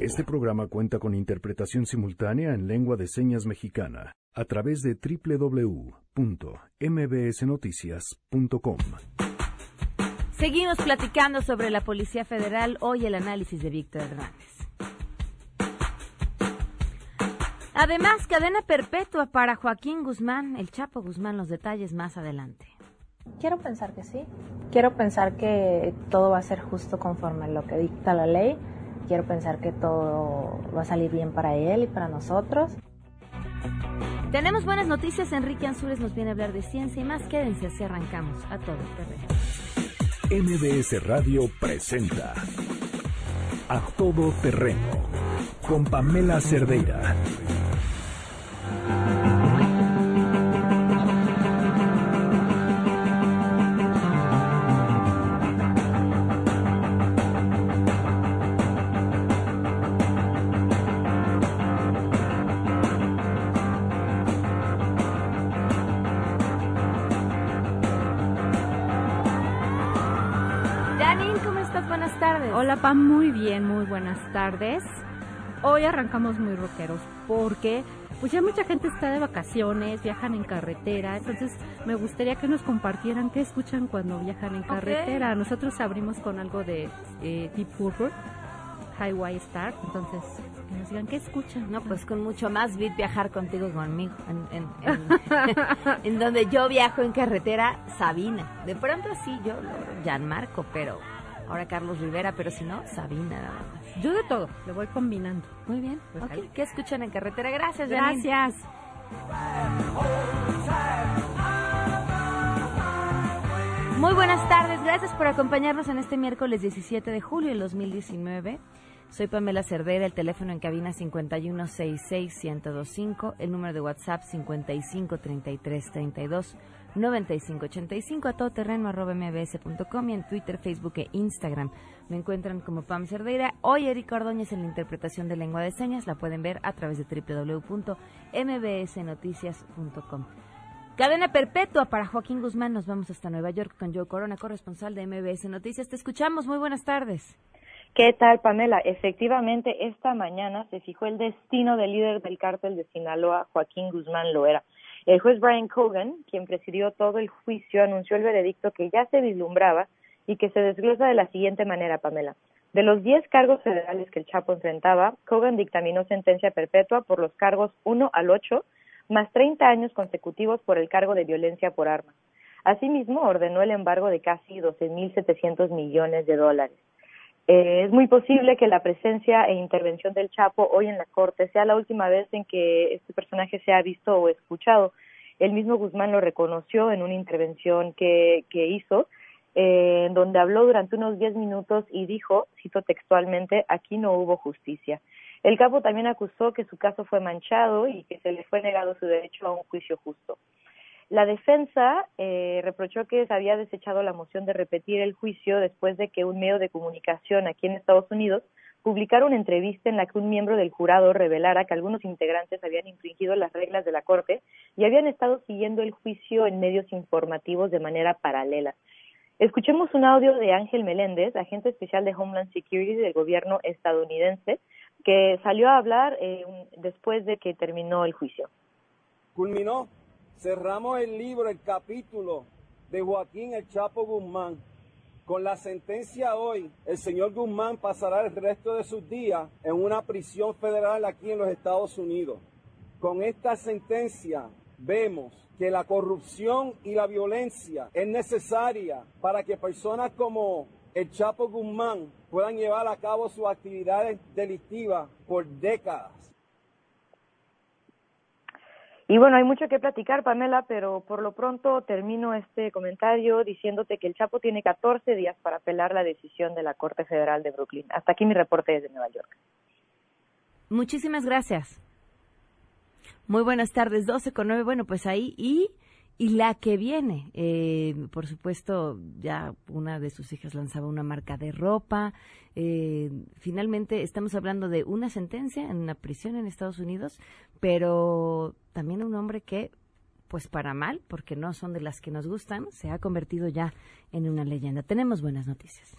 Este programa cuenta con interpretación simultánea en lengua de señas mexicana a través de www.mbsnoticias.com. Seguimos platicando sobre la Policía Federal. Hoy el análisis de Víctor Hernández. Además, cadena perpetua para Joaquín Guzmán, el Chapo Guzmán, los detalles más adelante. Quiero pensar que sí. Quiero pensar que todo va a ser justo conforme a lo que dicta la ley quiero pensar que todo va a salir bien para él y para nosotros. Tenemos buenas noticias. Enrique Ansures nos viene a hablar de ciencia y más. Quédense así arrancamos a todo terreno. MBS Radio presenta A Todo Terreno con Pamela Cerdeira. Hola Pam, muy bien, muy buenas tardes. Hoy arrancamos muy rockeros porque pues ya mucha gente está de vacaciones, viajan en carretera, entonces me gustaría que nos compartieran qué escuchan cuando viajan en carretera. Nosotros abrimos con algo de eh, Deep Purple, Highway Star, entonces que nos digan qué escuchan. No, pues con mucho más beat viajar contigo conmigo, en, en donde yo viajo en carretera, Sabina. De pronto sí, yo, Jan Marco, pero ahora Carlos Rivera, pero si no, Sabina nada más. Yo de todo, lo voy combinando. Muy bien. Pues ¿Qué escuchan en carretera? Gracias, Gracias. Muy buenas tardes, gracias por acompañarnos en este miércoles 17 de julio del 2019. Soy Pamela Cerdera, el teléfono en cabina 5166125, el número de WhatsApp 553332 9585 a todoterreno arroba mbs.com y en Twitter, Facebook e Instagram. Me encuentran como Pam Cerdeira. Hoy Erika Ordóñez en la interpretación de lengua de señas. La pueden ver a través de www.mbsnoticias.com. Cadena perpetua para Joaquín Guzmán. Nos vamos hasta Nueva York con Joe Corona, corresponsal de MBS Noticias. Te escuchamos. Muy buenas tardes. ¿Qué tal, Pamela? Efectivamente, esta mañana se fijó el destino del líder del cártel de Sinaloa, Joaquín Guzmán Loera. El juez Brian Cogan, quien presidió todo el juicio, anunció el veredicto que ya se vislumbraba y que se desglosa de la siguiente manera, Pamela. De los 10 cargos federales que el Chapo enfrentaba, Cogan dictaminó sentencia perpetua por los cargos 1 al 8, más 30 años consecutivos por el cargo de violencia por armas. Asimismo, ordenó el embargo de casi 12.700 millones de dólares. Eh, es muy posible que la presencia e intervención del Chapo hoy en la Corte sea la última vez en que este personaje sea visto o escuchado. El mismo Guzmán lo reconoció en una intervención que, que hizo, eh, donde habló durante unos diez minutos y dijo, cito textualmente, aquí no hubo justicia. El capo también acusó que su caso fue manchado y que se le fue negado su derecho a un juicio justo. La defensa eh, reprochó que se había desechado la moción de repetir el juicio después de que un medio de comunicación aquí en Estados Unidos publicara una entrevista en la que un miembro del jurado revelara que algunos integrantes habían infringido las reglas de la Corte y habían estado siguiendo el juicio en medios informativos de manera paralela. Escuchemos un audio de Ángel Meléndez, agente especial de Homeland Security del gobierno estadounidense, que salió a hablar eh, después de que terminó el juicio. Culminó Cerramos el libro, el capítulo de Joaquín El Chapo Guzmán. Con la sentencia hoy, el señor Guzmán pasará el resto de sus días en una prisión federal aquí en los Estados Unidos. Con esta sentencia vemos que la corrupción y la violencia es necesaria para que personas como el Chapo Guzmán puedan llevar a cabo sus actividades delictivas por décadas. Y bueno, hay mucho que platicar, Pamela, pero por lo pronto termino este comentario diciéndote que el Chapo tiene 14 días para apelar la decisión de la Corte Federal de Brooklyn. Hasta aquí mi reporte desde Nueva York. Muchísimas gracias. Muy buenas tardes, 12 con 9. Bueno, pues ahí y y la que viene, eh, por supuesto, ya una de sus hijas lanzaba una marca de ropa. Eh, finalmente estamos hablando de una sentencia en una prisión en Estados Unidos, pero también un hombre que, pues para mal, porque no son de las que nos gustan, se ha convertido ya en una leyenda. Tenemos buenas noticias.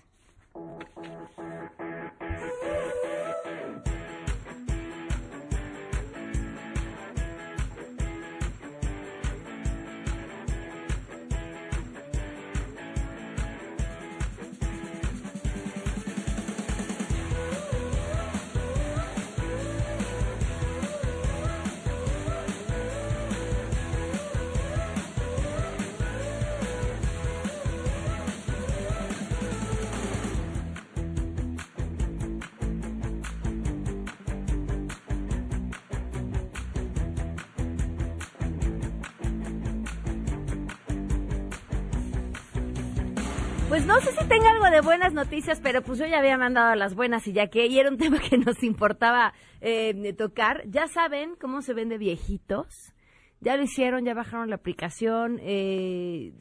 Pues no sé si tenga algo de buenas noticias, pero pues yo ya había mandado las buenas y ya que y era un tema que nos importaba eh, tocar. Ya saben cómo se vende viejitos. Ya lo hicieron, ya bajaron la aplicación. Eh,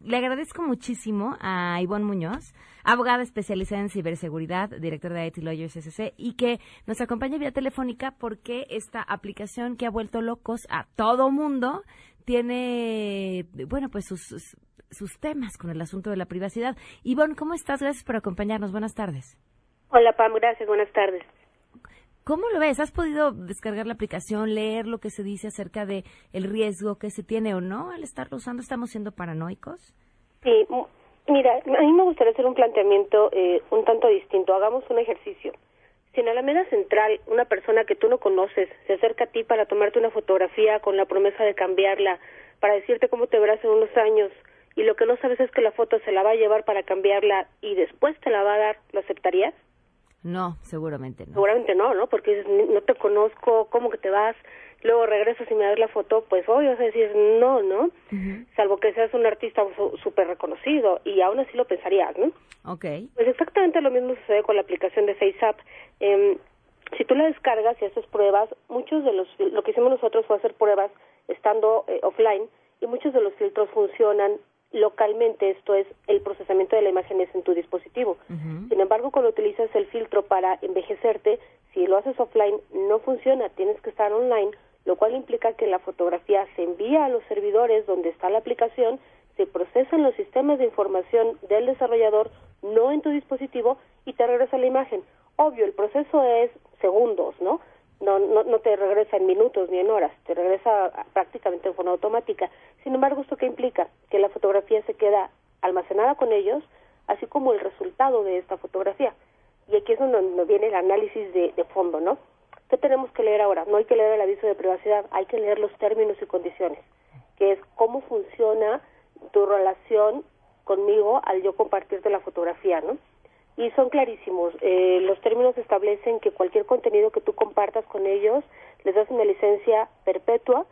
le agradezco muchísimo a Ivonne Muñoz, abogada especializada en ciberseguridad, directora de IT Lawyers SC, y que nos acompaña vía telefónica porque esta aplicación que ha vuelto locos a todo mundo tiene, bueno, pues sus sus temas con el asunto de la privacidad. Ivonne, ¿cómo estás? Gracias por acompañarnos. Buenas tardes. Hola, Pam. Gracias. Buenas tardes. ¿Cómo lo ves? ¿Has podido descargar la aplicación, leer lo que se dice acerca de el riesgo que se tiene o no al estarlo usando? ¿Estamos siendo paranoicos? Sí, mira, a mí me gustaría hacer un planteamiento eh, un tanto distinto. Hagamos un ejercicio. Si en Alameda Central una persona que tú no conoces se acerca a ti para tomarte una fotografía con la promesa de cambiarla, para decirte cómo te verás en unos años, y lo que no sabes es que la foto se la va a llevar para cambiarla y después te la va a dar, ¿lo aceptarías? No, seguramente no. Seguramente no, ¿no? Porque no te conozco, ¿cómo que te vas? Luego regresas y me das la foto, pues hoy vas a decir no, ¿no? Salvo que seas un artista súper reconocido y aún así lo pensarías, ¿no? Ok. Pues exactamente lo mismo sucede con la aplicación de FaceApp. Eh, si tú la descargas y haces pruebas, muchos de los, lo que hicimos nosotros fue hacer pruebas estando eh, offline y muchos de los filtros funcionan localmente, esto es, el procesamiento de la imagen es en tu dispositivo. Sin embargo, cuando utilizas el filtro para envejecerte, si lo haces offline, no funciona, tienes que estar online, lo cual implica que la fotografía se envía a los servidores donde está la aplicación, se procesa en los sistemas de información del desarrollador, no en tu dispositivo, y te regresa la imagen. Obvio, el proceso es segundos, ¿no? No, no, no te regresa en minutos ni en horas, te regresa prácticamente en forma automática. Sin embargo, ¿esto qué implica? Que la fotografía se queda almacenada con ellos, así como el resultado de esta fotografía. Y aquí es donde viene el análisis de, de fondo, ¿no? ¿Qué tenemos que leer ahora? No hay que leer el aviso de privacidad, hay que leer los términos y condiciones, que es cómo funciona tu relación conmigo al yo compartirte la fotografía, ¿no? Y son clarísimos. Eh, los términos establecen que cualquier contenido que tú compartas con ellos les das una licencia perpetua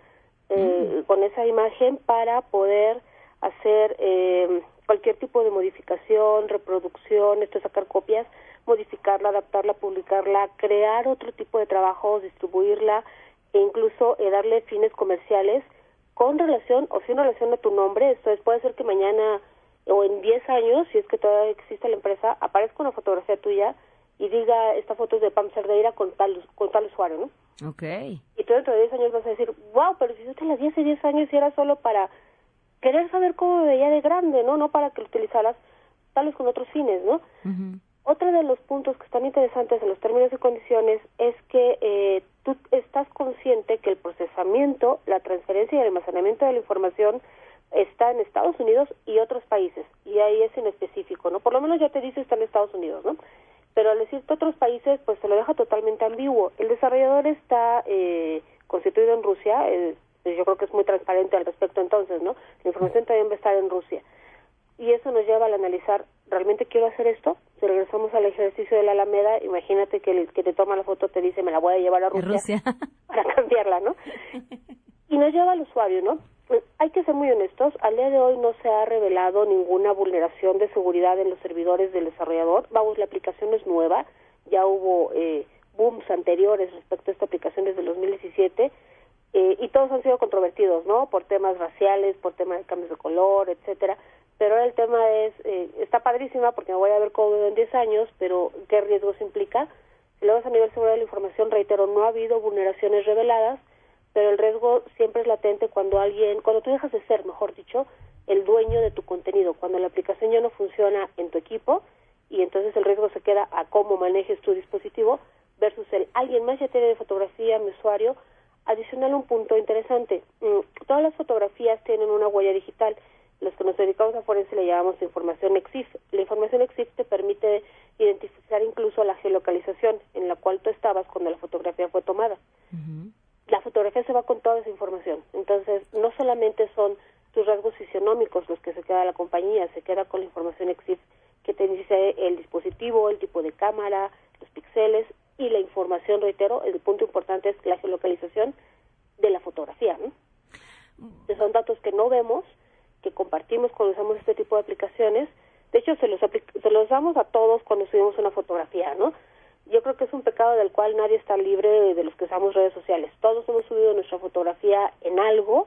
eh, mm. con esa imagen para poder hacer eh, cualquier tipo de modificación, reproducción, esto es sacar copias, modificarla, adaptarla, publicarla, crear otro tipo de trabajos, distribuirla e incluso darle fines comerciales con relación o sin relación a tu nombre. Esto es, puede ser que mañana o en 10 años, si es que todavía existe la empresa, aparezca una fotografía tuya y diga, esta foto es de Pam Cerdeira con tal, con tal usuario, ¿no? Ok. Y tú dentro de 10 años vas a decir, wow, pero si yo te la di hace 10 años y era solo para querer saber cómo me veía de grande, ¿no? No para que lo utilizaras tal vez con otros fines, ¿no? Otro de los puntos que están interesantes en los términos y condiciones es que eh, tú estás consciente que el procesamiento, la transferencia y el almacenamiento de la información está en Estados Unidos y otros países, y ahí es en específico, ¿no? Por lo menos ya te dice está en Estados Unidos, ¿no? Pero al decirte otros países, pues se lo deja totalmente ambiguo. El desarrollador está eh, constituido en Rusia, eh, yo creo que es muy transparente al respecto entonces, ¿no? La información también va a estar en Rusia. Y eso nos lleva al analizar, ¿realmente quiero hacer esto? Si regresamos al ejercicio de la Alameda, imagínate que el que te toma la foto te dice, me la voy a llevar a Rusia, Rusia. para cambiarla, ¿no? Y nos lleva al usuario, ¿no? Pues, hay que ser muy honestos, al día de hoy no se ha revelado ninguna vulneración de seguridad en los servidores del desarrollador. Vamos, la aplicación es nueva, ya hubo eh, booms anteriores respecto a esta aplicación desde el 2017 eh, y todos han sido controvertidos, ¿no? Por temas raciales, por temas de cambios de color, etcétera. Pero ahora el tema es, eh, está padrísima porque me voy a ver cómo en 10 años, pero ¿qué riesgos implica? Si lo ves a nivel seguridad de la información, reitero, no ha habido vulneraciones reveladas, pero el riesgo siempre es latente cuando alguien, cuando tú dejas de ser, mejor dicho, el dueño de tu contenido, cuando la aplicación ya no funciona en tu equipo y entonces el riesgo se queda a cómo manejes tu dispositivo versus el alguien más ya tiene de fotografía mi usuario. Adicional un punto interesante, mm, todas las fotografías tienen una huella digital. Los que nos dedicamos a forense le llamamos información EXIF. La información EXIF te permite identificar incluso la geolocalización en la cual tú estabas cuando la fotografía fue tomada la fotografía se va con toda esa información. Entonces, no solamente son tus rasgos fisionómicos los que se queda la compañía, se queda con la información que te dice el dispositivo, el tipo de cámara, los píxeles y la información, reitero, el punto importante es la geolocalización de la fotografía. ¿no? son datos que no vemos, que compartimos cuando usamos este tipo de aplicaciones, De hecho, se los, se los damos a todos cuando subimos una fotografía, ¿no? Yo creo que es un pecado del cual nadie está libre de los que usamos redes sociales. Todos hemos subido nuestra fotografía en algo,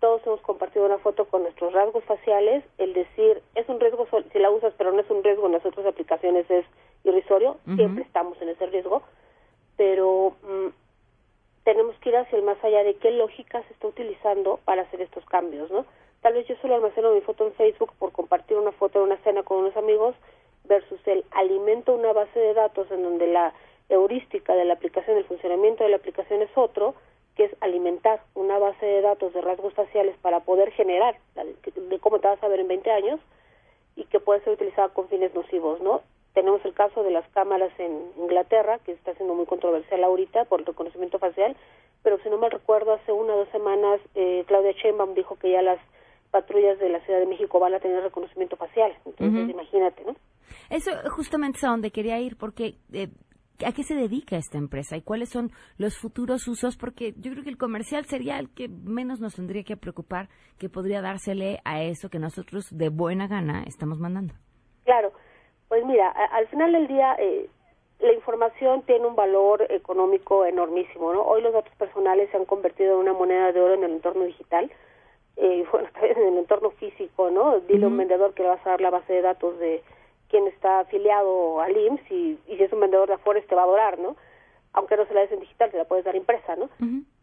todos hemos compartido una foto con nuestros rasgos faciales, el decir es un riesgo si la usas pero no es un riesgo en las otras aplicaciones es irrisorio, siempre estamos en ese riesgo, pero mm, tenemos que ir hacia el más allá de qué lógica se está utilizando para hacer estos cambios, ¿no? Tal vez yo solo almaceno mi foto en Facebook por compartir una foto de una cena con unos amigos versus el alimento una base de datos en donde la heurística de la aplicación, el funcionamiento de la aplicación es otro, que es alimentar una base de datos de rasgos faciales para poder generar de cómo te vas a ver en 20 años y que puede ser utilizada con fines nocivos, ¿no? Tenemos el caso de las cámaras en Inglaterra, que está siendo muy controversial ahorita por el reconocimiento facial, pero si no me recuerdo, hace una o dos semanas Claudia Claudia Sheinbaum dijo que ya las patrullas de la Ciudad de México van a tener reconocimiento facial. Entonces, imagínate, ¿no? Eso justamente es a donde quería ir, porque eh, ¿A qué se dedica esta empresa y cuáles son los futuros usos? Porque yo creo que el comercial sería el que menos nos tendría que preocupar, que podría dársele a eso que nosotros de buena gana estamos mandando. Claro, pues mira, al final del día eh, la información tiene un valor económico enormísimo, ¿no? Hoy los datos personales se han convertido en una moneda de oro en el entorno digital, eh, bueno, también en el entorno físico, ¿no? Dile a un vendedor que le vas a dar la base de datos de quien está afiliado al IMSS y, si es un vendedor de Afores te va a adorar, ¿no? Aunque no se la des en digital, se la puedes dar impresa, ¿no?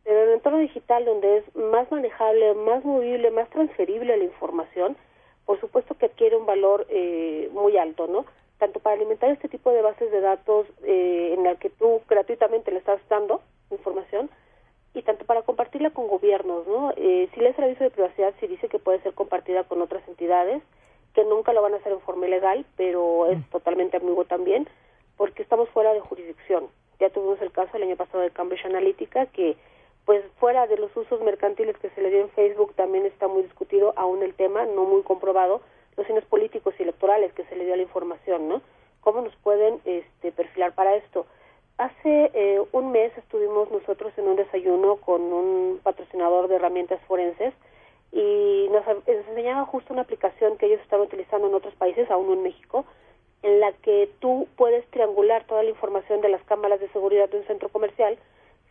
Pero en el entorno digital, donde es más manejable, más movible, más transferible la información, por supuesto que adquiere un valor eh, muy alto, ¿no? Tanto para alimentar este tipo de bases de datos eh, en la que tú gratuitamente le estás dando información, y tanto para compartirla con gobiernos, ¿no? Eh, si lees el aviso de privacidad, sí dice que puede ser compartida con otras entidades, que nunca lo van a hacer en forma ilegal, pero es mm. totalmente amigo también, porque estamos fuera de jurisdicción. Ya tuvimos el caso el año pasado de Cambridge Analytica, que pues fuera de los usos mercantiles que se le dio en Facebook también está muy discutido aún el tema, no muy comprobado, los fines políticos y electorales que se le dio a la información, ¿no? ¿Cómo nos pueden este, perfilar para esto? Hace eh, un mes estuvimos nosotros en un desayuno con un patrocinador de herramientas forenses y nos, enseñaba justo una aplicación que ellos están utilizando en otros países, aún en México, en la que tú puedes triangular toda la información de las cámaras de seguridad de un centro comercial,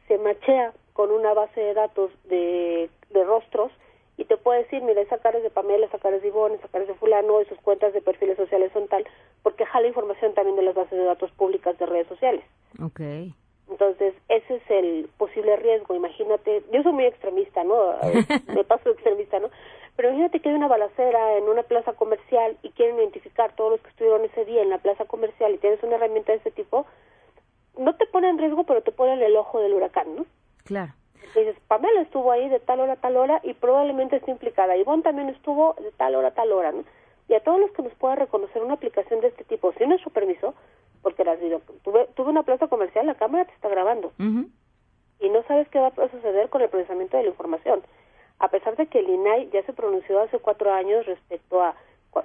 se machea con una base de datos de rostros y te puede decir, mira, esa cara es de Pamela, esa cara es de Ivonne, esa cara es de fulano, y sus cuentas de perfiles sociales son tal, porque jala información también de las bases de datos públicas de redes sociales. Okay. Entonces, ese es el posible riesgo. Imagínate, yo soy muy extremista, ¿no? Me paso extremista, ¿no? Pero imagínate que hay una balacera en una plaza comercial y quieren identificar todos los que estuvieron ese día en la plaza comercial y tienes una herramienta de ese tipo, no te pone en riesgo, pero te pone en el ojo del huracán, ¿no? Claro. Dices, Pamela estuvo ahí de tal hora a tal hora y probablemente esté implicada. Ivonne también estuvo de tal hora a tal hora, ¿no? Y a todos los que nos pueda reconocer una aplicación de este tipo sin nuestro permiso, porque las tuve, tuve una plaza comercial, la cámara te está grabando. Y no sabes qué va a suceder con el procesamiento de la información. A pesar de que el INAI ya se pronunció hace cuatro años respecto a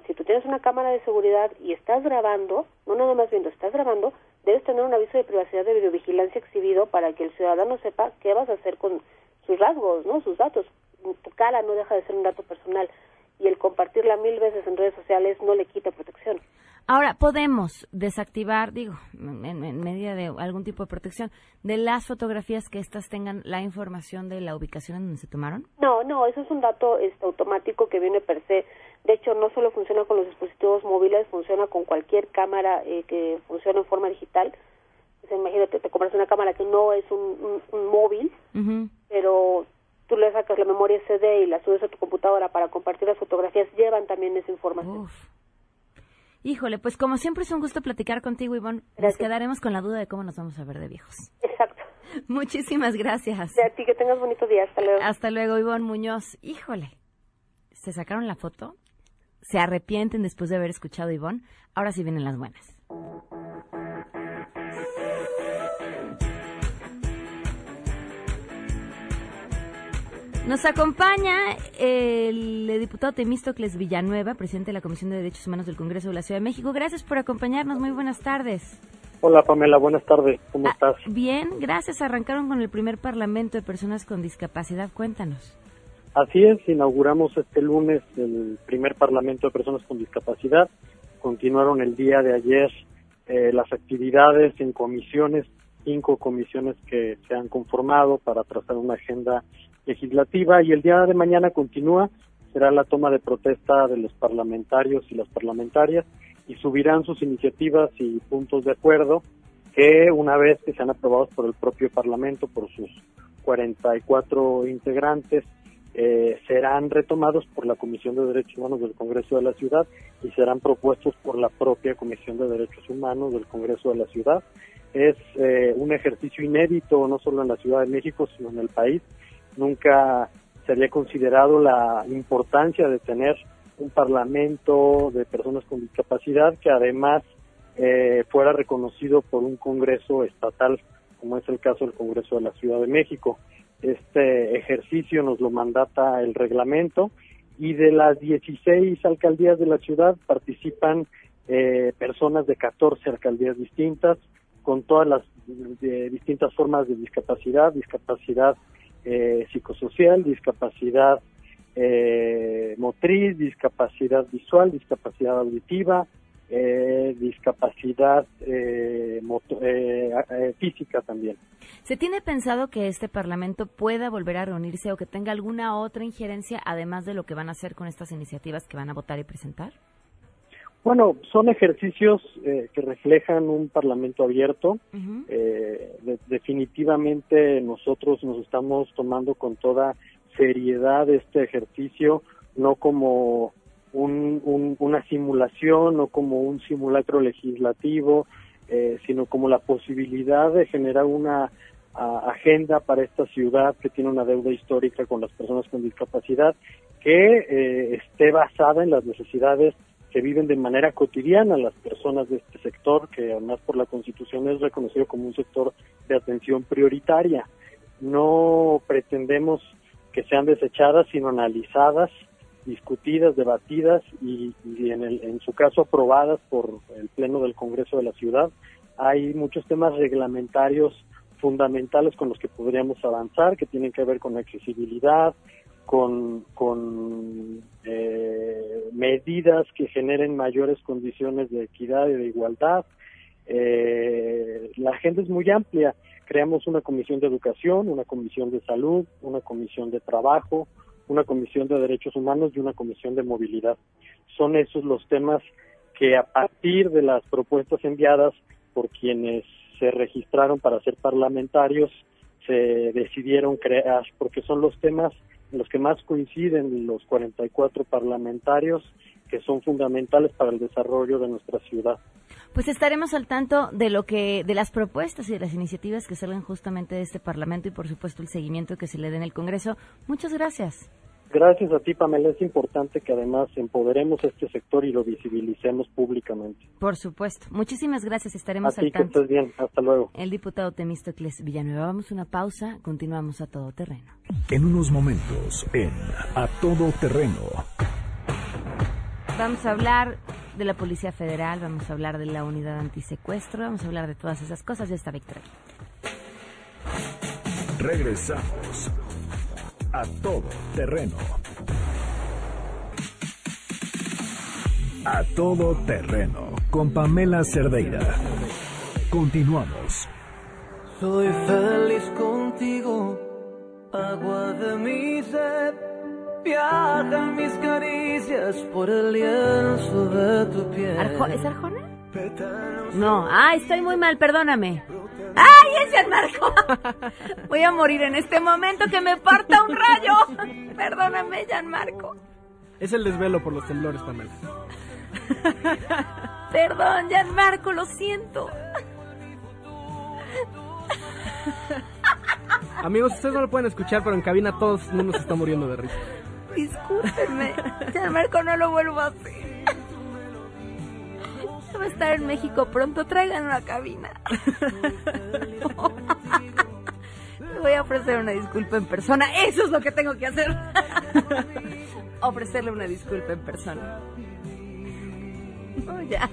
si tú tienes una cámara de seguridad y estás grabando, no nada más viendo, estás grabando, debes tener un aviso de privacidad de videovigilancia exhibido para que el ciudadano sepa qué vas a hacer con sus rasgos, ¿no? Sus datos. Tu cara no deja de ser un dato personal y el compartirla mil veces en redes sociales no le quita protección. Ahora, podemos desactivar, digo, en, medida de algún tipo de protección, de las fotografías que éstas tengan la información de la ubicación en donde se tomaron? No, no, eso es un dato este, automático que viene per se. De hecho, no solo funciona con los dispositivos móviles, funciona con cualquier cámara eh, que funcione en forma digital. imagínate, te compras una cámara que no es un, móvil, pero tú le sacas la memoria SD y la subes a tu computadora para compartir las fotografías, llevan también esa información. Híjole, pues como siempre es un gusto platicar contigo, Ivonne. Nos quedaremos con la duda de cómo nos vamos a ver de viejos. Exacto. Muchísimas gracias. A ti, que tengas bonito día. Hasta luego. Hasta luego, Ivonne Muñoz. Híjole, ¿se sacaron la foto? ¿Se arrepienten después de haber escuchado a Ivonne? Ahora sí vienen las buenas. Nos acompaña el diputado Temístocles Villanueva, presidente de la Comisión de Derechos Humanos del Congreso de la Ciudad de México. Gracias por acompañarnos. Muy buenas tardes. Hola Pamela, buenas tardes. ¿Cómo ah, estás? Bien, gracias. Arrancaron con el primer Parlamento de Personas con Discapacidad. Cuéntanos. Así es, inauguramos este lunes el primer Parlamento de Personas con Discapacidad. Continuaron el día de ayer eh, las actividades en comisiones, cinco comisiones que se han conformado para trazar una agenda legislativa. Y el día de mañana continúa, será la toma de protesta de los parlamentarios y las parlamentarias y subirán sus iniciativas y puntos de acuerdo que una vez que sean aprobados por el propio Parlamento, por sus 44 integrantes, eh, serán retomados por la Comisión de Derechos Humanos del Congreso de la Ciudad y serán propuestos por la propia Comisión de Derechos Humanos del Congreso de la Ciudad. Es eh, un ejercicio inédito, no solo en la Ciudad de México, sino en el país. Nunca se había considerado la importancia de tener un parlamento de personas con discapacidad que además eh, fuera reconocido por un Congreso estatal, como es el caso del Congreso de la Ciudad de México. Este ejercicio nos lo mandata el reglamento y de las 16 alcaldías de la ciudad participan eh, personas de 14 alcaldías distintas con todas las distintas formas de discapacidad, discapacidad eh, psicosocial, discapacidad eh, motriz, discapacidad visual, discapacidad auditiva, eh, discapacidad eh, eh, eh, física también. ¿Se tiene pensado que este Parlamento pueda volver a reunirse o que tenga alguna otra injerencia, además de lo que van a hacer con estas iniciativas que van a votar y presentar? Bueno, son ejercicios que reflejan un Parlamento abierto. definitivamente nosotros nos estamos tomando con toda seriedad este ejercicio, no como un, una simulación o como un simulacro legislativo, eh, sino como la posibilidad de generar una agenda para esta ciudad que tiene una deuda histórica con las personas con discapacidad, que eh, esté basada en las necesidades que viven de manera cotidiana las personas de este sector, que además por la Constitución es reconocido como un sector de atención prioritaria. No pretendemos que sean desechadas, sino analizadas discutidas, debatidas y, en, el, en su caso aprobadas por el Pleno del Congreso de la Ciudad. Hay muchos temas reglamentarios fundamentales con los que podríamos avanzar, que tienen que ver con accesibilidad, con, con eh, medidas que generen mayores condiciones de equidad y de igualdad. Eh, la agenda es muy amplia. Creamos una comisión de educación, una comisión de salud, una comisión de trabajo, una comisión de derechos humanos y una comisión de movilidad. Son esos los temas que a partir de las propuestas enviadas por quienes se registraron para ser parlamentarios se decidieron crear, porque son los temas en los que más coinciden los 44 parlamentarios que son fundamentales para el desarrollo de nuestra ciudad. Pues estaremos al tanto de lo que de las propuestas y de las iniciativas que salgan justamente de este Parlamento y por supuesto el seguimiento que se le dé en el Congreso. Muchas gracias. Gracias a ti, Pamela. Es importante que además empoderemos este sector y lo visibilicemos públicamente. Por supuesto. Muchísimas gracias. Estaremos a ti, al tanto. Que estés bien. Hasta luego. El diputado Temístocles Villanueva. Vamos a una pausa. Continuamos a todo terreno. En unos momentos, en A Todo Terreno. Vamos a hablar de la Policía Federal, vamos a hablar de la Unidad Antisecuestro, vamos a hablar de todas esas cosas. Ya está Víctor Regresamos a todo terreno. A todo terreno con Pamela Cerdeira. Continuamos. Soy feliz contigo, agua de mi sed. Viajan mis caricias por el lienzo de tu piel. ¿Es Arjona? No, ah, estoy muy mal, perdóname. ¡Ay, es Gianmarco! Voy a morir en este momento que me parta un rayo. Perdóname, Gianmarco. Es el desvelo por los temblores, Pamela. Perdón, Gianmarco, lo siento. Amigos, ustedes no lo pueden escuchar, pero en cabina todos el mundo se está muriendo de risa. Discúlpenme, Gianmarco, no lo vuelvo a hacer va a estar en México pronto, traigan una cabina. Voy a ofrecer una disculpa en persona. Eso es lo que tengo que hacer. Ofrecerle una disculpa en persona. Oh, ya.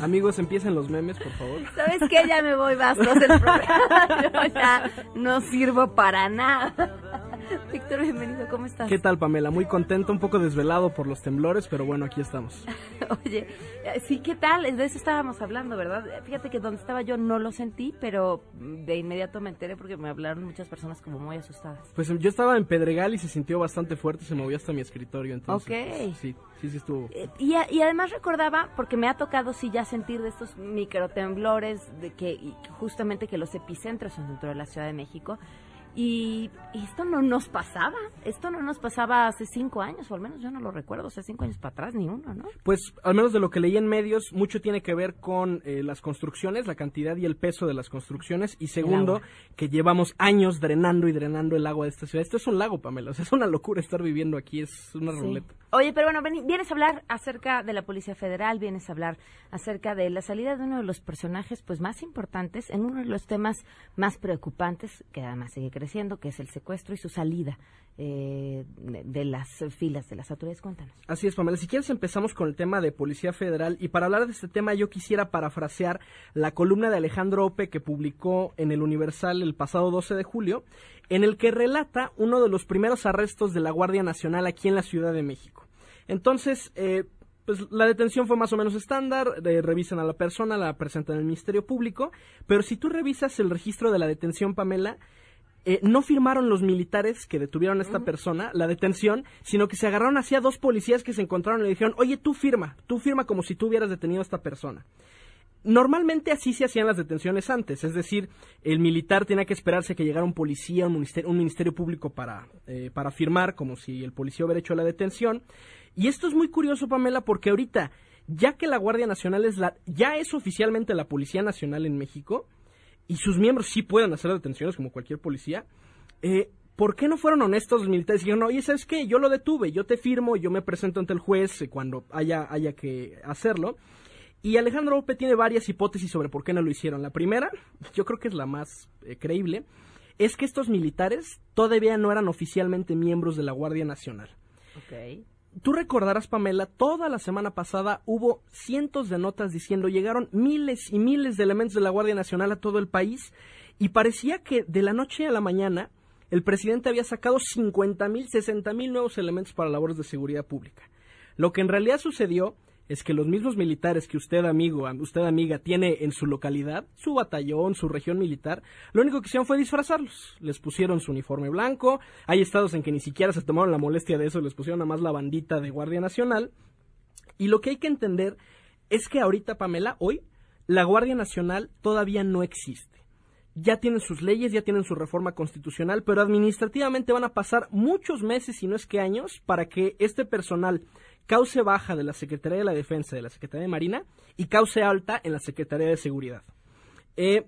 Amigos, empiecen los memes, por favor. ¿Sabes qué? Ya me voy, bastos del programa. Yo ya no sirvo para nada. Víctor, bienvenido, ¿cómo estás? ¿Qué tal, Pamela? Muy contento, un poco desvelado por los temblores, pero bueno, aquí estamos. Oye, eh, sí, ¿qué tal? De eso estábamos hablando, ¿verdad? Fíjate que donde estaba yo no lo sentí, pero de inmediato me enteré porque me hablaron muchas personas como muy asustadas. Pues yo estaba en Pedregal y se sintió bastante fuerte, se movió hasta mi escritorio, entonces. Ok. Sí, sí, sí estuvo. Eh, y, y, además recordaba, porque me ha tocado sí ya sentir de estos microtemblores, de que y justamente que los epicentros son dentro de la Ciudad de México, y, esto no nos pasaba, esto no nos pasaba hace cinco años, o al menos yo no lo recuerdo, hace cinco años para atrás, ni uno, ¿no? Pues al menos de lo que leí en medios, mucho tiene que ver con eh, las construcciones, la cantidad y el peso de las construcciones, y segundo, que llevamos años drenando y drenando el agua de esta ciudad. Esto es un lago, Pamela, o sea, es una locura estar viviendo aquí, es una ruleta. Oye, pero bueno, vienes a hablar acerca de la Policía Federal, vienes a hablar acerca de la salida de uno de los personajes pues más importantes en uno de los temas más preocupantes, que además sigue creciendo que es el secuestro y su salida eh, de las filas de las autoridades. Cuéntanos. Así es, Pamela. Si quieres empezamos con el tema de Policía Federal y para hablar de este tema yo quisiera parafrasear la columna de Alejandro Ope que publicó en el Universal el pasado 12 de julio, en el que relata uno de los primeros arrestos de la Guardia Nacional aquí en la Ciudad de México. Entonces, eh, pues la detención fue más o menos estándar, revisan a la persona, la presentan en el Ministerio Público, pero si tú revisas el registro de la detención, Pamela, eh, no firmaron los militares que detuvieron a esta persona la detención, sino que se agarraron hacia dos policías que se encontraron y le dijeron, oye, tú firma, tú firma como si tú hubieras detenido a esta persona. Normalmente así se hacían las detenciones antes, es decir, el militar tenía que esperarse que llegara un policía, un ministerio, un ministerio público para, eh, para firmar, como si el policía hubiera hecho la detención. Y esto es muy curioso, Pamela, porque ahorita, ya que la Guardia Nacional es la, ya es oficialmente la Policía Nacional en México, y sus miembros sí pueden hacer detenciones como cualquier policía, eh, ¿por qué no fueron honestos los militares y dijeron, oye, ¿sabes qué? Yo lo detuve, yo te firmo, yo me presento ante el juez eh, cuando haya, haya que hacerlo? Y Alejandro Ope tiene varias hipótesis sobre por qué no lo hicieron. La primera, yo creo que es la más eh, creíble, es que estos militares todavía no eran oficialmente miembros de la Guardia Nacional. Okay tú recordarás, Pamela, toda la semana pasada hubo cientos de notas diciendo llegaron miles y miles de elementos de la Guardia Nacional a todo el país y parecía que de la noche a la mañana el presidente había sacado 50 mil, 60 mil nuevos elementos para labores de seguridad pública. Lo que en realidad sucedió es que los mismos militares que usted, amigo, usted, amiga, tiene en su localidad, su batallón, su región militar, lo único que hicieron fue disfrazarlos. Les pusieron su uniforme blanco, hay estados en que ni siquiera se tomaron la molestia de eso, les pusieron nada más la bandita de Guardia Nacional. Y lo que hay que entender es que ahorita, Pamela, hoy, la Guardia Nacional todavía no existe. Ya tienen sus leyes, ya tienen su reforma constitucional, pero administrativamente van a pasar muchos meses, si no es que años, para que este personal cause baja de la Secretaría de la Defensa de la Secretaría de Marina y cause alta en la Secretaría de Seguridad. Eh,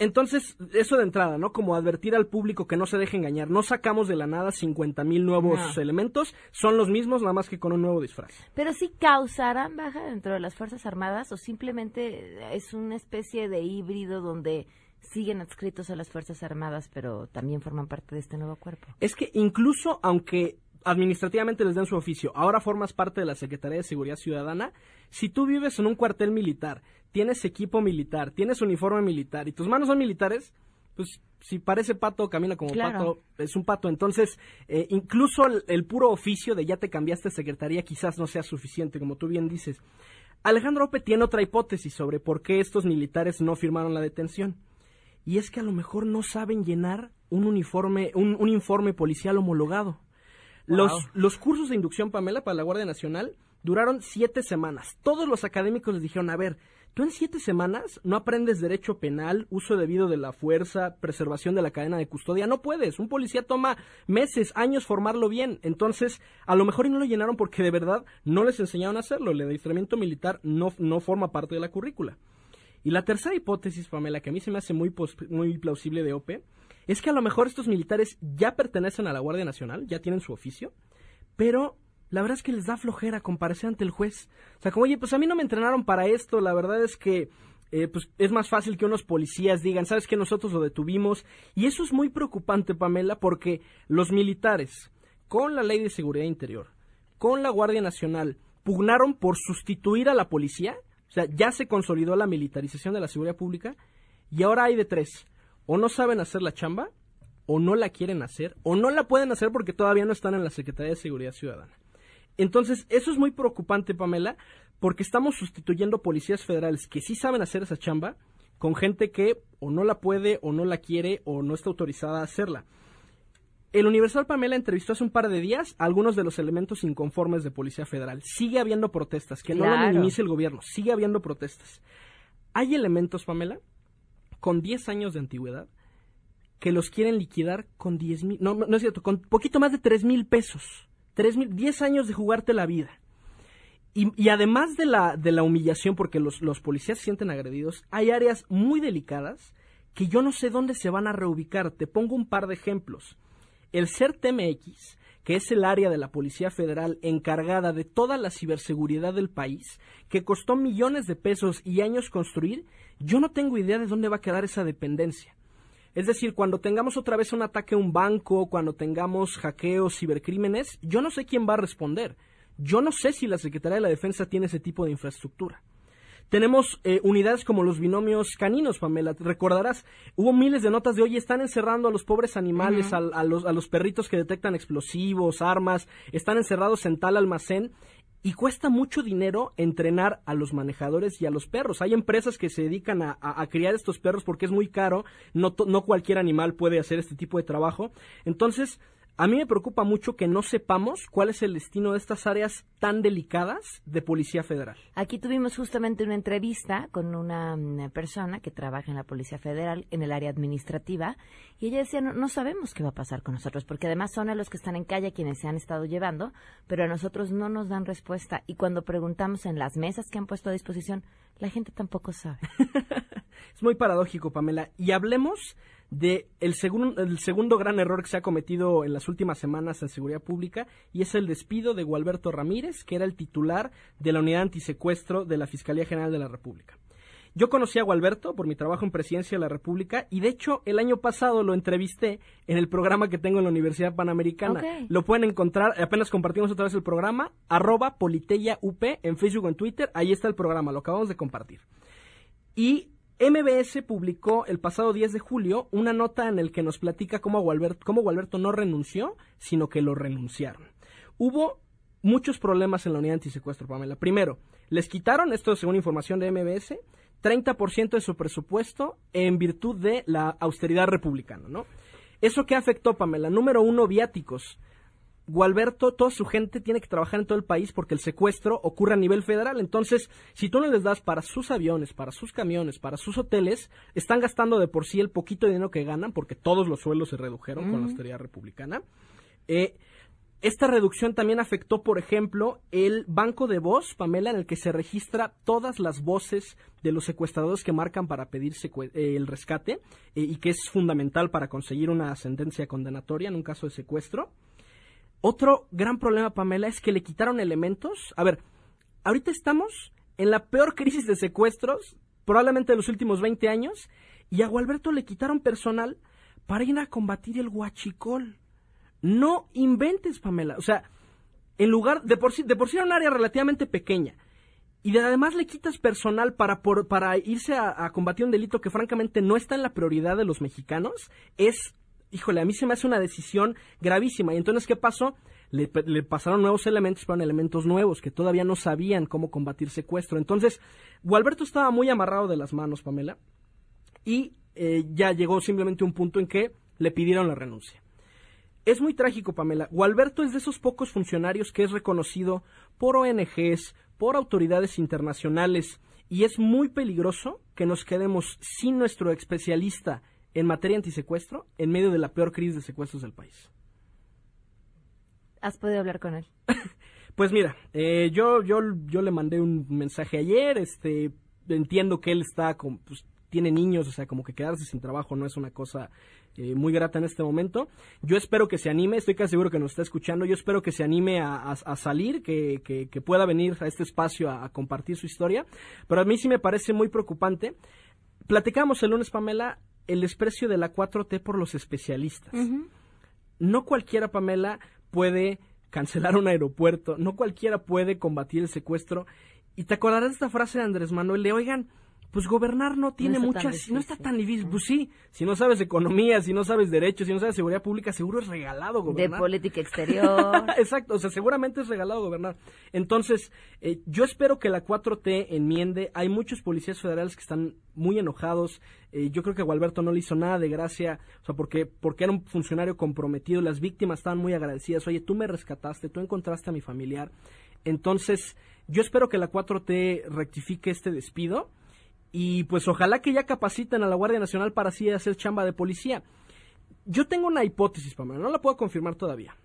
entonces, eso de entrada, ¿no? Como advertir al público que no se deje engañar. No sacamos de la nada 50 mil nuevos elementos, son los mismos, nada más que con un nuevo disfraz. Pero sí causarán baja dentro de las Fuerzas Armadas o simplemente es una especie de híbrido donde siguen adscritos a las Fuerzas Armadas, pero también forman parte de este nuevo cuerpo. Es que incluso aunque administrativamente les den su oficio, ahora formas parte de la Secretaría de Seguridad Ciudadana, si tú vives en un cuartel militar, tienes equipo militar, tienes uniforme militar y tus manos son militares, pues si parece pato, camina como pato, es un pato. Entonces, eh, incluso el, puro oficio de ya te cambiaste de secretaría quizás no sea suficiente, como tú bien dices. Alejandro Ope tiene otra hipótesis sobre por qué estos militares no firmaron la detención. Y es que a lo mejor no saben llenar un uniforme, un informe policial homologado. Los, los cursos de inducción, Pamela, para la Guardia Nacional duraron siete semanas. Todos los académicos les dijeron, a ver, tú en siete semanas no aprendes derecho penal, uso debido de la fuerza, preservación de la cadena de custodia. No puedes. Un policía toma meses, años formarlo bien. Entonces, a lo mejor y no lo llenaron porque de verdad no les enseñaron a hacerlo. El adiestramiento militar no, no forma parte de la currícula. Y la tercera hipótesis, Pamela, que a mí se me hace muy, muy plausible de OPE, es que a lo mejor estos militares ya pertenecen a la Guardia Nacional, ya tienen su oficio, pero la verdad es que les da flojera comparecer ante el juez. O sea, como, oye, pues a mí no me entrenaron para esto, la verdad es que eh, pues es más fácil que unos policías digan, sabes que nosotros lo detuvimos. Y eso es muy preocupante, Pamela, porque los militares, con la ley de seguridad interior, con la Guardia Nacional, pugnaron por sustituir a la policía. O sea, ya se consolidó la militarización de la seguridad pública y ahora hay de tres o no saben hacer la chamba, o no la quieren hacer o no la pueden hacer porque todavía no están en la Secretaría de Seguridad Ciudadana. Entonces, eso es muy preocupante, Pamela, porque estamos sustituyendo policías federales que sí saben hacer esa chamba con gente que o no la puede o no la quiere o no está autorizada a hacerla. El Universal Pamela entrevistó hace un par de días a algunos de los elementos inconformes de Policía Federal. Sigue habiendo protestas, que no lo minimice el gobierno, sigue habiendo protestas. Hay elementos, Pamela, con 10 años de antigüedad que los quieren liquidar con 10 mil, no, no es cierto, con poquito más de 3 mil pesos. 3 mil, 10 años de jugarte la vida. Y, además de la, de la humillación, porque los, los policías se sienten agredidos, hay áreas muy delicadas que yo no sé dónde se van a reubicar. Te pongo un par de ejemplos. El CERTMX, que es el área de la Policía Federal encargada de toda la ciberseguridad del país, que costó millones de pesos y años construir, yo no tengo idea de dónde va a quedar esa dependencia. Es decir, cuando tengamos otra vez un ataque a un banco, cuando tengamos hackeos, cibercrímenes, yo no sé quién va a responder. Yo no sé si la Secretaría de la Defensa tiene ese tipo de infraestructura. Tenemos eh, unidades como los binomios caninos, Pamela. Recordarás, hubo miles de notas de, hoy están encerrando a los pobres animales, a, los, a los perritos que detectan explosivos, armas, están encerrados en tal almacén y cuesta mucho dinero entrenar a los manejadores y a los perros. Hay empresas que se dedican a, a, criar estos perros porque es muy caro, no, no cualquier animal puede hacer este tipo de trabajo. Entonces, a mí me preocupa mucho que no sepamos cuál es el destino de estas áreas tan delicadas de Policía Federal. Aquí tuvimos justamente una entrevista con una, mm, persona que trabaja en la Policía Federal en el área administrativa y ella decía, no, sabemos qué va a pasar con nosotros, porque además son a los que están en calle quienes se han estado llevando, pero a nosotros no nos dan respuesta y cuando preguntamos en las mesas que han puesto a disposición, la gente tampoco sabe. es muy paradójico, Pamela. Y hablemos de el, segundo el segundo gran error que se ha cometido en las últimas semanas en seguridad pública y es el despido de Gualberto Ramírez, que era el titular de la unidad antisecuestro de la Fiscalía General de la República. Yo conocí a Gualberto por mi trabajo en Presidencia de la República y de hecho el año pasado lo entrevisté en el programa que tengo en la Universidad Panamericana. Lo pueden encontrar, apenas compartimos otra vez el programa, arroba Politeya UP en Facebook o en Twitter, ahí está el programa, lo acabamos de compartir. Y MBS publicó el pasado 10 de julio una nota en el que nos platica cómo Gualberto, cómo no renunció, sino que lo renunciaron. Hubo muchos problemas en la unidad antisecuestro, Pamela. Primero, les quitaron, esto según información de MBS, 30% de su presupuesto en virtud de la austeridad republicana, ¿no? ¿Eso qué afectó, Pamela? Número uno, viáticos. Gualberto, toda su gente tiene que trabajar en todo el país porque el secuestro ocurre a nivel federal. Entonces, si tú no les das para sus aviones, para sus camiones, para sus hoteles, están gastando de por sí el poquito dinero que ganan porque todos los sueldos se redujeron con la austeridad republicana. Eh, esta reducción también afectó, por ejemplo, el banco de voz, Pamela, en el que se registra todas las voces de los secuestradores que marcan para pedir eh, el rescate eh, y que es fundamental para conseguir una sentencia condenatoria en un caso de secuestro. Otro gran problema, Pamela, es que le quitaron elementos. A ver, ahorita estamos en la peor crisis de secuestros, probablemente de los últimos 20 años, y a Gualberto le quitaron personal para ir a combatir el huachicol. No inventes, Pamela. O sea, en lugar, de por sí, de por sí era un área relativamente pequeña, y además le quitas personal para, para irse a, a, combatir un delito que francamente no está en la prioridad de los mexicanos, es híjole, a mí se me hace una decisión gravísima. Y entonces, ¿qué pasó? Le, pasaron nuevos elementos, fueron elementos nuevos que todavía no sabían cómo combatir secuestro. Entonces, Gualberto estaba muy amarrado de las manos, Pamela, y eh, ya llegó simplemente un punto en que le pidieron la renuncia. Es muy trágico, Pamela. Gualberto es de esos pocos funcionarios que es reconocido por ONGs, por autoridades internacionales, y es muy peligroso que nos quedemos sin nuestro especialista en materia antisecuestro en medio de la peor crisis de secuestros del país. ¿Has podido hablar con él? pues mira, eh, yo, yo, yo le mandé un mensaje ayer, este, entiendo que él está con, pues, tiene niños, o sea, como que quedarse sin trabajo no es una cosa eh, muy grata en este momento. Yo espero que se anime, estoy casi seguro que nos está escuchando, yo espero que se anime a, salir, que, que, pueda venir a este espacio a, a, compartir su historia, pero a mí sí me parece muy preocupante. Platicamos el lunes, Pamela, el desprecio de la 4T por los especialistas. No cualquiera, Pamela, puede cancelar un aeropuerto, no cualquiera puede combatir el secuestro. Y te acordarás de esta frase de Andrés Manuel, le oigan, pues gobernar no tiene muchas, no está tan difícil. Pues sí, si no sabes economía, si no sabes derechos, si no sabes seguridad pública, seguro es regalado gobernar. De política exterior. Exacto, o sea, seguramente es regalado gobernar. Entonces, eh, yo espero que la 4T enmiende. Hay muchos policías federales que están muy enojados. Eh, yo creo que Gualberto no le hizo nada de gracia, o sea, porque, porque era un funcionario comprometido. Las víctimas estaban muy agradecidas. Oye, tú me rescataste, tú encontraste a mi familiar. Entonces, yo espero que la 4T rectifique este despido y pues ojalá que ya capaciten a la Guardia Nacional para así hacer chamba de policía. Yo tengo una hipótesis, Pamela, no la puedo confirmar todavía.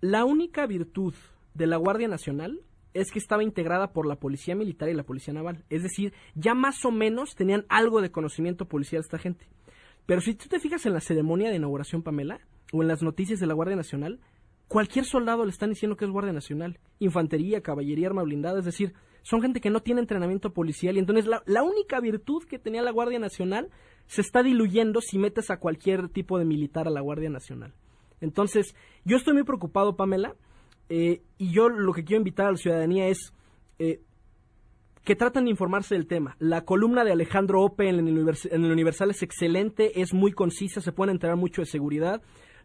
La única virtud de la Guardia Nacional es que estaba integrada por la Policía Militar y la Policía Naval. Es decir, ya más o menos tenían algo de conocimiento policial esta gente. Pero si tú te fijas en la ceremonia de inauguración, Pamela, o en las noticias de la Guardia Nacional, cualquier soldado le están diciendo que es Guardia Nacional. Infantería, caballería, arma blindada. Es decir, son gente que no tiene entrenamiento policial. Y entonces la, única virtud que tenía la Guardia Nacional se está diluyendo si metes a cualquier tipo de militar a la Guardia Nacional. Entonces, yo estoy muy preocupado, Pamela, eh, y yo lo que quiero invitar a la ciudadanía es eh, que traten de informarse del tema. La columna de Alejandro Ope en el, en el Universal es excelente, es muy concisa, se pueden enterar mucho de seguridad.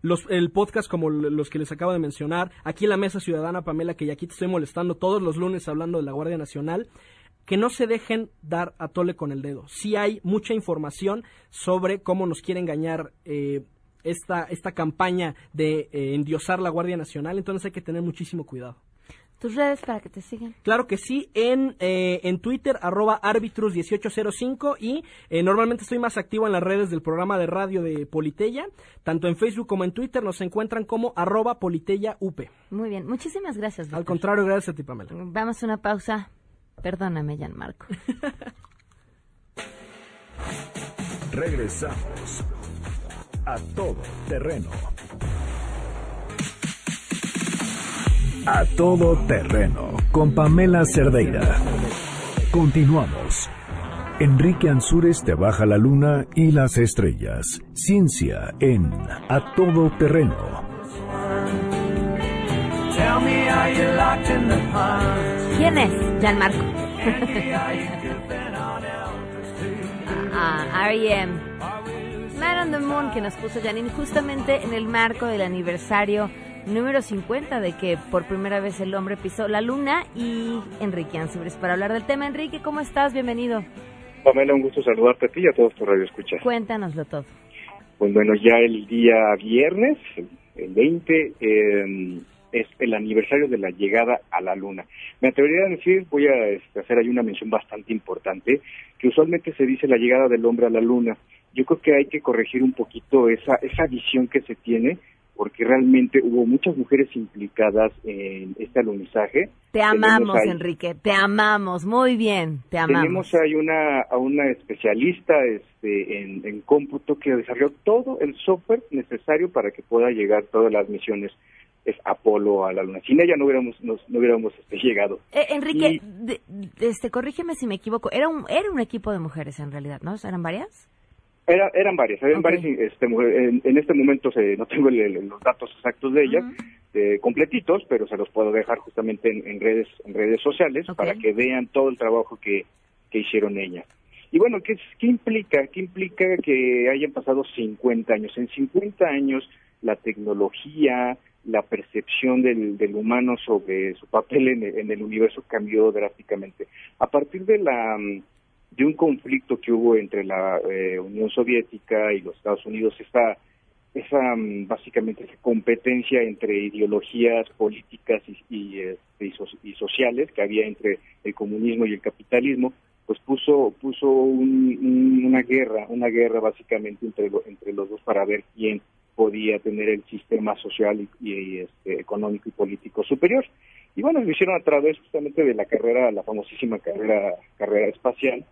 Los, el podcast como los que les acabo de mencionar, aquí en la Mesa Ciudadana, Pamela, que ya aquí te estoy molestando todos los lunes hablando de la Guardia Nacional, que no se dejen dar a tole con el dedo. Sí hay mucha información sobre cómo nos quiere engañar eh, esta, esta campaña de eh, endiosar la Guardia Nacional, entonces hay que tener muchísimo cuidado. ¿Tus redes para que te sigan? Claro que sí, en, eh, en Twitter, arroba arbitrus1805 y eh, normalmente estoy más activo en las redes del programa de radio de Politeya, tanto en Facebook como en Twitter nos encuentran como arroba Politeya UP. Muy bien, muchísimas gracias. Al contrario, gracias a ti, Pamela. Vamos a una pausa. Perdóname, Marco. Regresamos a todo terreno. A todo terreno con Pamela Cerdeira. Continuamos. Enrique Ansúrez te baja la luna y las estrellas. Ciencia en A todo terreno. ¿Quién es Gianmarco? ah, R.E.M. Man on the Moon que nos puso Janine justamente en el marco del aniversario número 50 de que por primera vez el hombre pisó la luna y Enrique Ansibres para hablar del tema. Enrique, ¿cómo estás? Bienvenido. Pamela, un gusto saludarte a ti y a todos tus radioescuchas. Cuéntanoslo todo. Pues bueno, ya el día viernes, el 20, eh, es el aniversario de la llegada a la Luna. Me atrevería a decir, voy a este, hacer ahí una mención bastante importante, que usualmente se dice la llegada del hombre a la Luna. Yo creo que hay que corregir un poquito esa, esa visión que se tiene, porque realmente hubo muchas mujeres implicadas en este alunizaje. Te amamos, Enrique, te amamos, muy bien, te amamos. Tenemos ahí una, a una especialista este, en, en cómputo que desarrolló todo el software necesario para que pueda llegar todas las misiones es Apolo a la Luna. Sin ella no hubiéramos, no hubiéramos este, llegado. Eh, Enrique, este, corrígeme si me equivoco, era un, era un equipo de mujeres en realidad, ¿no? ¿Eran varias? Era, eran varias, eran varias este, en, este momento se, no tengo los datos exactos de ellas, completitos, pero se los puedo dejar justamente en, redes en redes sociales para que vean todo el trabajo que, que hicieron ellas. Y bueno, ¿qué, ¿qué implica? ¿Qué implica que hayan pasado 50 años? En 50 años la tecnología, la percepción del, del humano sobre su papel en el, universo cambió drásticamente. A partir de la de un conflicto que hubo entre la eh, Unión Soviética y los Estados Unidos, esa, esa mm, básicamente competencia entre ideologías políticas y, y, este, y, sociales que había entre el comunismo y el capitalismo, pues puso puso una guerra, una guerra básicamente entre, entre los dos para ver quién podía tener el sistema social y, este, económico y político superior. Y bueno, lo hicieron a través justamente de la carrera, la famosísima carrera, carrera espacial.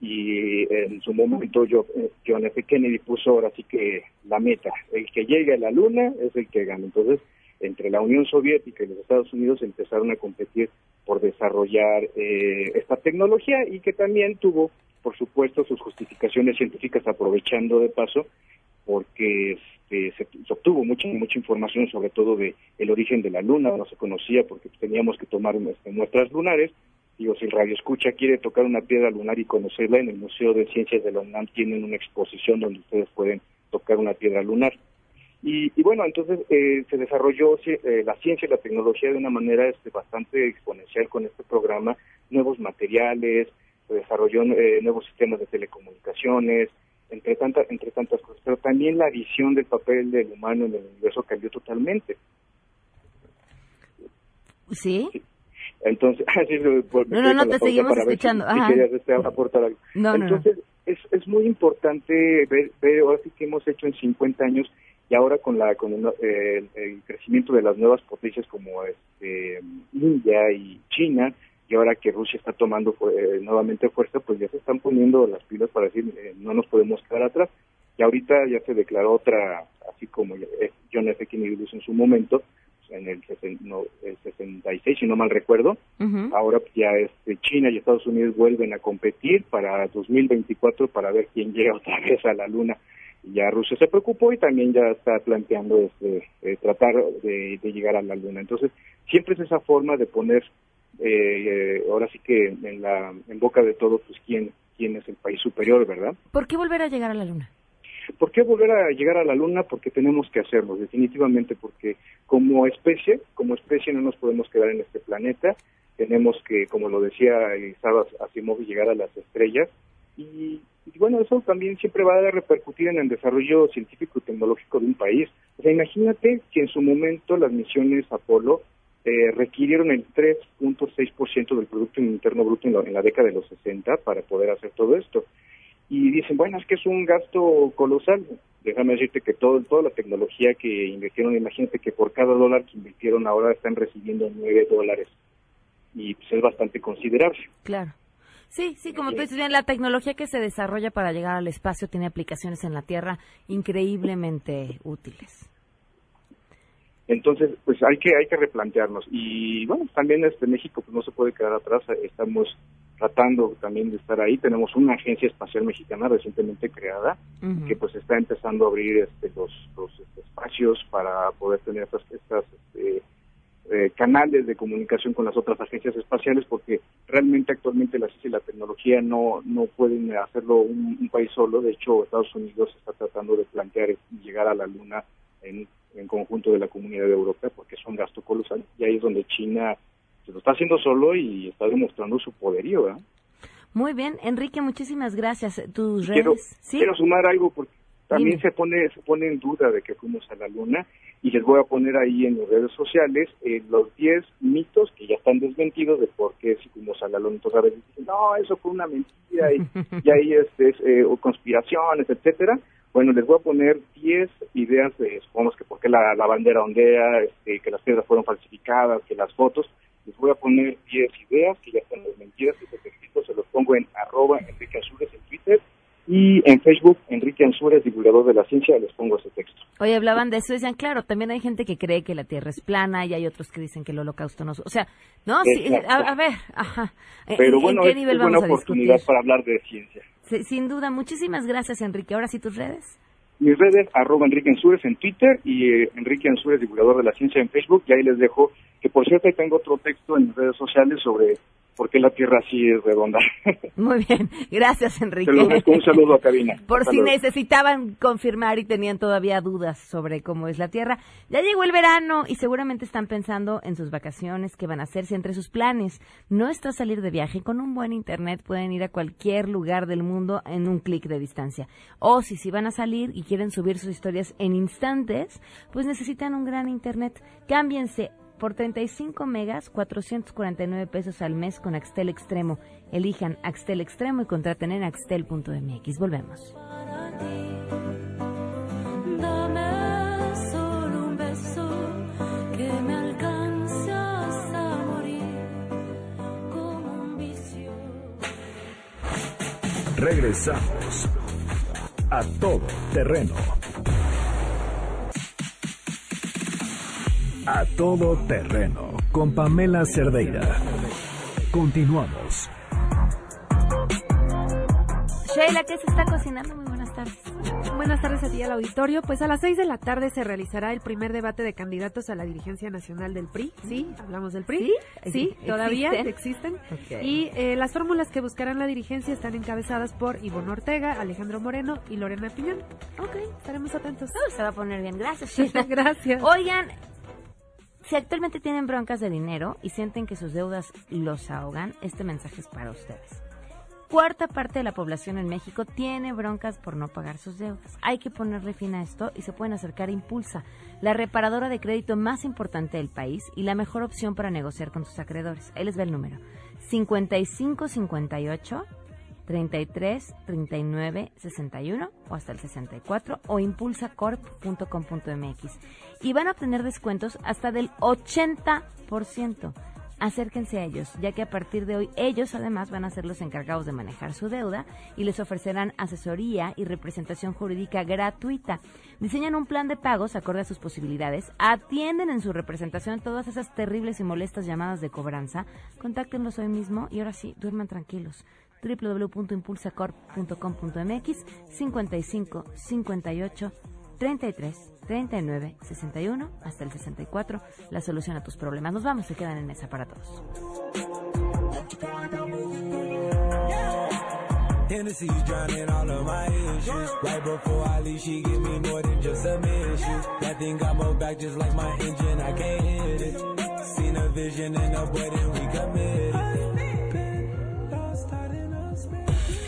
Y en su momento yo, eh, John F. Kennedy puso ahora sí que la meta, el que llegue a la luna es el que gana. Entonces, entre la Unión Soviética y los Estados Unidos empezaron a competir por desarrollar eh, esta tecnología y que también tuvo, por supuesto, sus justificaciones científicas aprovechando de paso porque este, se, obtuvo mucha mucha información sobre todo de el origen de la luna no se conocía porque teníamos que tomar muestras lunares Digo, si el radio escucha quiere tocar una piedra lunar y conocerla, en el Museo de Ciencias de la UNAM tienen una exposición donde ustedes pueden tocar una piedra lunar. Y, bueno, entonces eh, se desarrolló eh, la ciencia y la tecnología de una manera este, bastante exponencial con este programa, nuevos materiales, se desarrolló eh, nuevos sistemas de telecomunicaciones, entre, tantas entre tantas cosas, pero también la visión del papel del humano en el universo cambió totalmente. ¿Sí? Entonces, no, no, no, te seguimos escuchando. Este, aportar algo. Entonces, Es, es muy importante ver, ver ahora sí que hemos hecho en 50 años y ahora con la con el, crecimiento de las nuevas potencias como este, India y China y ahora que Rusia está tomando eh, nuevamente fuerza pues ya se están poniendo las pilas para decir eh, no nos podemos quedar atrás y ahorita ya se declaró otra así como John F. Kennedy en su momento en el, no, el 66 si no mal recuerdo ahora ya este China y Estados Unidos vuelven a competir para 2024 para ver quién llega otra vez a la luna ya Rusia se preocupó y también ya está planteando este, eh, tratar de, llegar a la luna. Entonces, siempre es esa forma de poner, eh, ahora sí que en, la, en boca de todos, pues quién, quién es el país superior, ¿verdad? ¿Por qué volver a llegar a la luna? ¿Por qué volver a llegar a la luna? Porque tenemos que hacerlo, definitivamente, porque como especie, como especie no nos podemos quedar en este planeta, tenemos que, como lo decía Isabel Asimov, llegar a las estrellas y y bueno, eso también siempre va a repercutir en el desarrollo científico y tecnológico de un país. O sea, imagínate que en su momento las misiones Apolo eh, requirieron el 3.6% del Producto Interno Bruto en, la década de los 60 para poder hacer todo esto. Y dicen, bueno, es que es un gasto colosal. Déjame decirte que todo, toda la tecnología que invirtieron, imagínate que por cada dólar que invirtieron ahora están recibiendo 9 dólares. Y pues es bastante considerable. Claro. Sí, sí, como tú dices bien, la tecnología que se desarrolla para llegar al espacio tiene aplicaciones en la Tierra increíblemente útiles. Entonces, pues hay que hay que replantearnos y bueno, también este México pues no se puede quedar atrás, estamos tratando también de estar ahí. Tenemos una agencia espacial mexicana recientemente creada que pues está empezando a abrir este, los, los este, espacios para poder tener estas, estas este, eh, canales de comunicación con las otras agencias espaciales porque realmente actualmente la ciencia y la tecnología no, no pueden hacerlo un, país solo. De hecho, Estados Unidos está tratando de plantear llegar a la Luna en, en conjunto de la comunidad europea porque es un gasto colosal. Y ahí es donde China se lo está haciendo solo y está demostrando su poderío. Muy bien, Enrique, muchísimas gracias. Tus redes. Quiero, quiero sumar algo porque también se pone se pone en duda de que fuimos a la luna y les voy a poner ahí en las redes sociales eh, los 10 mitos que ya están desmentidos de por qué si fuimos a la luna. Entonces a veces dicen, no, eso fue una mentira y, y ahí este, es, eh, o conspiraciones, etcétera. Bueno, les voy a poner 10 ideas de, supongamos que por qué la, la bandera ondea, este, que las piedras fueron falsificadas, que las fotos. Les voy a poner 10 ideas que ya están desmentidas y se los pongo en arroba Enrique Azules en Twitter y en Facebook, Enrique Ansúrez, divulgador de la ciencia, les pongo ese texto. Hoy hablaban de eso decían, claro, también hay gente que cree que la Tierra es plana y hay otros que dicen que el holocausto no... O sea, no, sí, a, ver, ajá. Pero bueno, qué nivel es vamos buena oportunidad para hablar de ciencia. Sin duda, muchísimas gracias, Enrique. Ahora sí, tus redes. Mis redes, arroba Enrique Ansúrez en Twitter y eh, Enrique Ansúrez, divulgador de la ciencia en Facebook. Y ahí les dejo, que por cierto, tengo otro texto en mis redes sociales sobre porque la Tierra sí es redonda. Muy bien, gracias Enrique. un saludo a Cabina. Por si necesitaban confirmar y tenían todavía dudas sobre cómo es la Tierra. Ya llegó el verano y seguramente están pensando en sus vacaciones, qué van a hacer, si entre sus planes no está salir de viaje, con un buen internet pueden ir a cualquier lugar del mundo en un clic de distancia. O si, si van a salir y quieren subir sus historias en instantes, pues necesitan un gran internet. Cámbiense por 35 megas, 449 pesos al mes con Axtel Extremo. Elijan Axtel Extremo y contraten en axtel.mx. Volvemos. Regresamos a todo terreno. A todo terreno con Pamela Cerdeira. Continuamos. Sheila, ¿qué se está cocinando? Muy buenas tardes. buenas tardes a ti al auditorio. Pues a las seis de la tarde se realizará el primer debate de candidatos a la dirigencia nacional del PRI. Sí, hablamos del PRI. Sí, todavía existen. Y eh, las fórmulas que buscarán la dirigencia están encabezadas por Ivonne Ortega, Alejandro Moreno y Lorena Piñón. Ok, estaremos atentos. se va a poner bien. Gracias, Gracias. Oigan, si actualmente tienen broncas de dinero y sienten que sus deudas los ahogan, este mensaje es para ustedes cuarta parte de la población en México tiene broncas por no pagar sus deudas. Hay que ponerle fin a esto y se pueden acercar a Impulsa, la reparadora de crédito más importante del país y la mejor opción para negociar con sus acreedores. Ahí les ve el número. 5558 33 39 61 o hasta el 64 o impulsacorp.com.mx y van a obtener descuentos hasta del 80% acérquense a ellos, ya que a partir de hoy ellos además van a ser los encargados de manejar su deuda y les ofrecerán asesoría y representación jurídica gratuita. Diseñan un plan de pagos acorde a sus posibilidades, atienden en su representación todas esas terribles y molestas llamadas de cobranza. Contáctenlos hoy mismo y ahora sí, duerman tranquilos www.impulsacorp.com.mx 55 58 33 39 61 hasta el 64 la solución a tus problemas. Nos vamos, se quedan en esa para todos. Hennessy's drowning all of my issues. Right before I leave, she give me more than just a mission. That thing got more back just like my engine, I can't hit it. Seen a vision in a wedding, we committed.